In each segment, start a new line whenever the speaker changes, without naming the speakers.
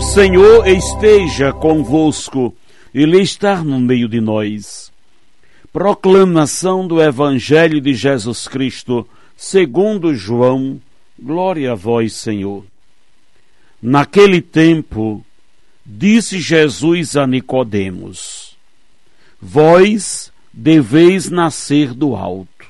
Senhor esteja convosco, Ele está no meio de nós. Proclamação do Evangelho de Jesus Cristo, segundo João, glória a vós, Senhor. Naquele tempo, disse Jesus a Nicodemos: Vós deveis nascer do alto.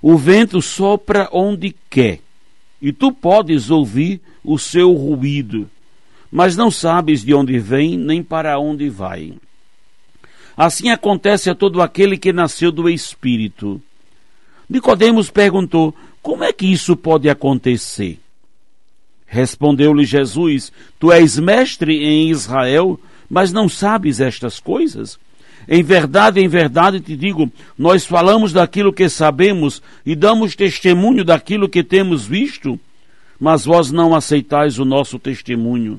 O vento sopra onde quer, e tu podes ouvir o seu ruído mas não sabes de onde vem nem para onde vai. Assim acontece a todo aquele que nasceu do Espírito. Nicodemos perguntou: Como é que isso pode acontecer? Respondeu-lhe Jesus: Tu és mestre em Israel, mas não sabes estas coisas? Em verdade, em verdade te digo, nós falamos daquilo que sabemos e damos testemunho daquilo que temos visto, mas vós não aceitais o nosso testemunho.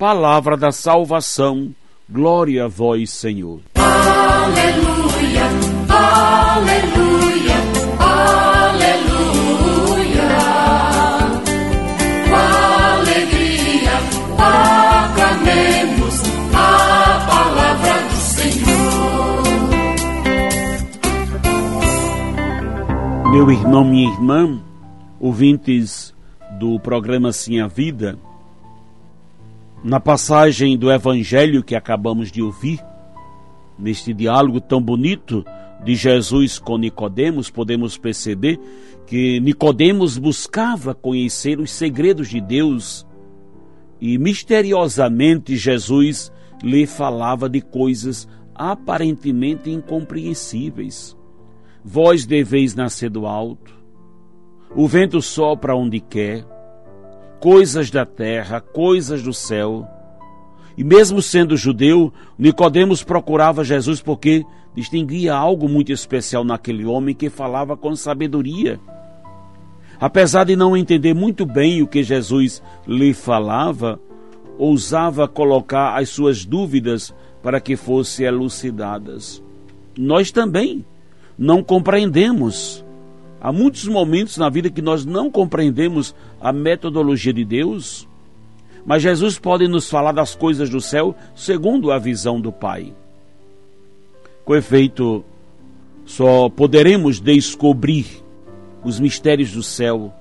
palavra da salvação. Glória a vós, Senhor.
Aleluia, aleluia, aleluia. Com alegria aclamemos a palavra do Senhor.
Meu irmão, minha irmã, ouvintes do programa Sim a Vida, na passagem do Evangelho que acabamos de ouvir, neste diálogo tão bonito de Jesus com Nicodemos, podemos perceber que Nicodemos buscava conhecer os segredos de Deus e misteriosamente Jesus lhe falava de coisas aparentemente incompreensíveis. Vós deveis nascer do alto, o vento sopra onde quer, coisas da terra, coisas do céu. E mesmo sendo judeu, Nicodemos procurava Jesus porque distinguia algo muito especial naquele homem que falava com sabedoria. Apesar de não entender muito bem o que Jesus lhe falava, ousava colocar as suas dúvidas para que fossem elucidadas. Nós também não compreendemos Há muitos momentos na vida que nós não compreendemos a metodologia de Deus, mas Jesus pode nos falar das coisas do céu segundo a visão do Pai. Com efeito, só poderemos descobrir os mistérios do céu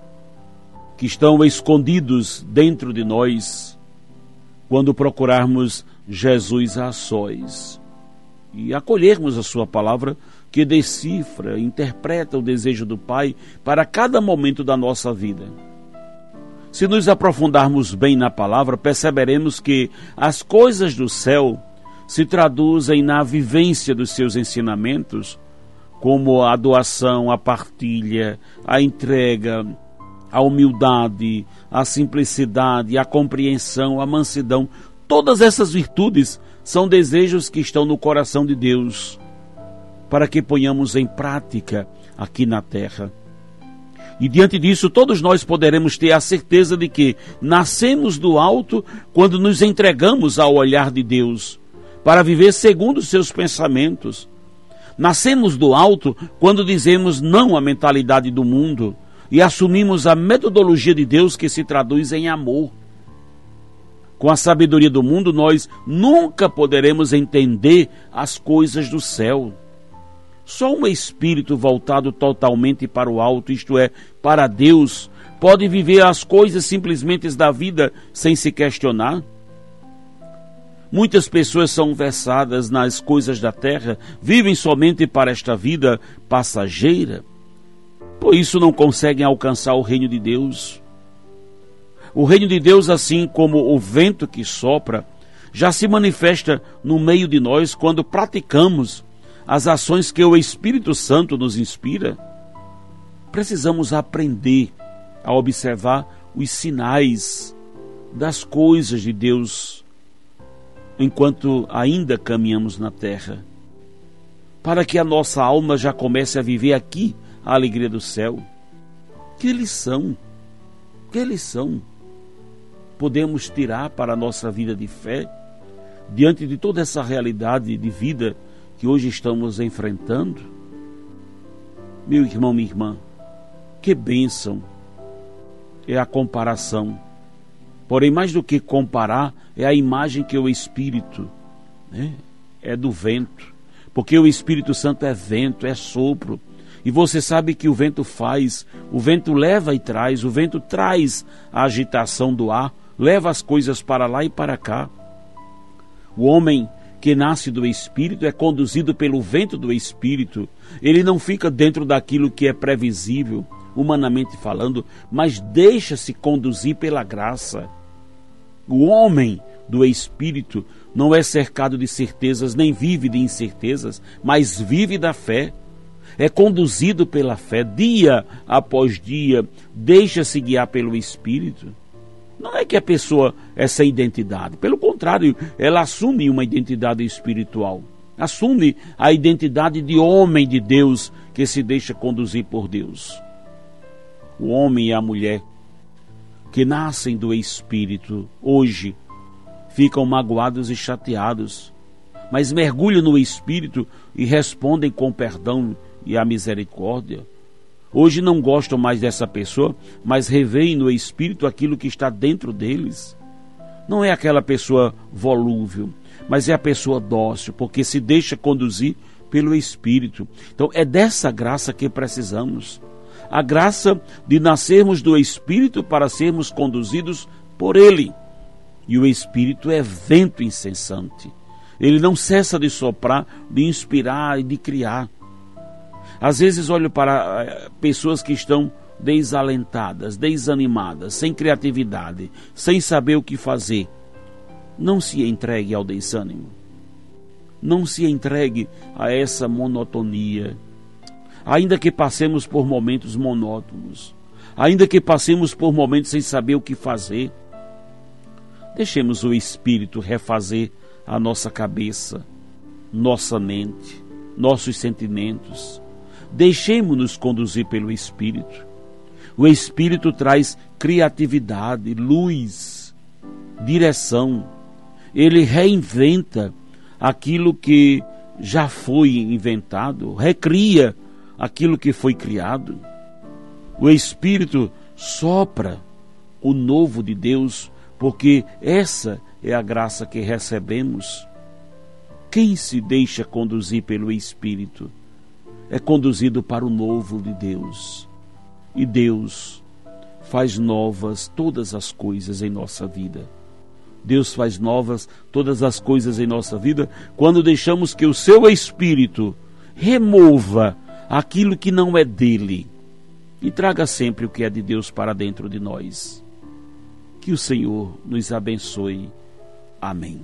que estão escondidos dentro de nós quando procurarmos Jesus a sós e acolhermos a Sua palavra que decifra, interpreta o desejo do Pai para cada momento da nossa vida. Se nos aprofundarmos bem na palavra, perceberemos que as coisas do céu se traduzem na vivência dos seus ensinamentos, como a doação, a partilha, a entrega, a humildade, a simplicidade, a compreensão, a mansidão. Todas essas virtudes são desejos que estão no coração de Deus para que ponhamos em prática aqui na terra. E diante disso, todos nós poderemos ter a certeza de que nascemos do alto quando nos entregamos ao olhar de Deus, para viver segundo os seus pensamentos. Nascemos do alto quando dizemos não à mentalidade do mundo e assumimos a metodologia de Deus que se traduz em amor. Com a sabedoria do mundo, nós nunca poderemos entender as coisas do céu. Só um espírito voltado totalmente para o alto, isto é, para Deus, pode viver as coisas simplesmente da vida sem se questionar. Muitas pessoas são versadas nas coisas da terra, vivem somente para esta vida passageira, por isso não conseguem alcançar o reino de Deus. O reino de Deus, assim como o vento que sopra, já se manifesta no meio de nós quando praticamos as ações que o Espírito Santo nos inspira. Precisamos aprender a observar os sinais das coisas de Deus enquanto ainda caminhamos na terra, para que a nossa alma já comece a viver aqui a alegria do céu. Que lição, que lição podemos tirar para a nossa vida de fé diante de toda essa realidade de vida que hoje estamos enfrentando? Meu irmão, minha irmã, que bênção é a comparação. Porém, mais do que comparar, é a imagem que o Espírito né, é do vento. Porque o Espírito Santo é vento, é sopro. E você sabe que o vento faz, o vento leva e traz, o vento traz a agitação do ar, leva as coisas para lá e para cá. O homem que nasce do Espírito é conduzido pelo vento do Espírito. Ele não fica dentro daquilo que é previsível humanamente falando, mas deixa-se conduzir pela graça. O homem do espírito não é cercado de certezas, nem vive de incertezas, mas vive da fé. É conduzido pela fé dia após dia, deixa-se guiar pelo espírito. Não é que a pessoa sem identidade, pelo contrário, ela assume uma identidade espiritual. Assume a identidade de homem de Deus que se deixa conduzir por Deus o homem e a mulher que nascem do Espírito hoje ficam magoados e chateados, mas mergulham no Espírito e respondem com perdão e a misericórdia. Hoje não gostam mais dessa pessoa, mas reveem no Espírito aquilo que está dentro deles. Não é aquela pessoa volúvel, mas é a pessoa dócil, porque se deixa conduzir pelo Espírito. Então é dessa graça que precisamos a graça de nascermos do Espírito para sermos conduzidos por Ele. E o Espírito é vento incessante. Ele não cessa de soprar, de inspirar e de criar. Às vezes olho para eh, pessoas que estão desalentadas, desanimadas, sem criatividade, sem saber o que fazer. Não se entregue ao desânimo. Não se entregue a essa monotonia ainda que passemos por momentos monótonos, ainda que passemos por momentos sem saber o que fazer, deixemos o Espírito refazer a nossa cabeça, nossa mente, nossos sentimentos. Deixemos-nos conduzir pelo Espírito. O Espírito traz criatividade, luz, direção. Ele reinventa aquilo que já foi inventado, recria aquilo que foi criado. O Espírito sopra o novo de Deus, porque essa é a graça que recebemos. Quem se deixa conduzir pelo Espírito é conduzido para o novo de Deus. E Deus faz novas todas as coisas em nossa vida. Deus faz novas todas as coisas em nossa vida quando deixamos que o seu Espírito remova aquilo que não é dele e traga sempre o que é de Deus para dentro de nós. Que o Senhor nos abençoe. Amém.